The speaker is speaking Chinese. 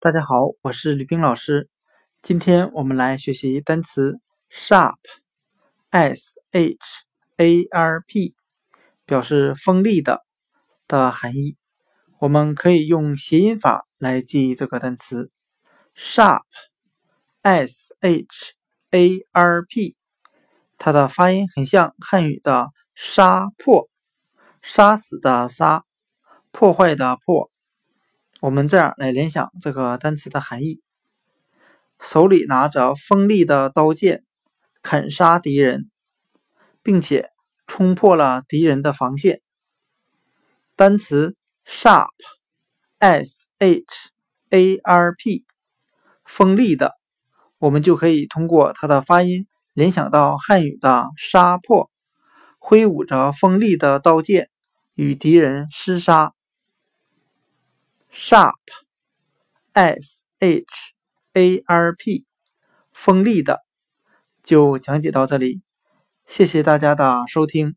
大家好，我是吕冰老师。今天我们来学习单词 sharp，s h a r p，表示锋利的的含义。我们可以用谐音法来记忆这个单词 sharp，s h a r p，它的发音很像汉语的杀破，杀死的杀，破坏的破。我们这样来联想这个单词的含义：手里拿着锋利的刀剑，砍杀敌人，并且冲破了敌人的防线。单词 sharp，s h a r p，锋利的，我们就可以通过它的发音联想到汉语的杀破，挥舞着锋利的刀剑与敌人厮杀。sharp sharp 锋利的就讲解到这里谢谢大家的收听。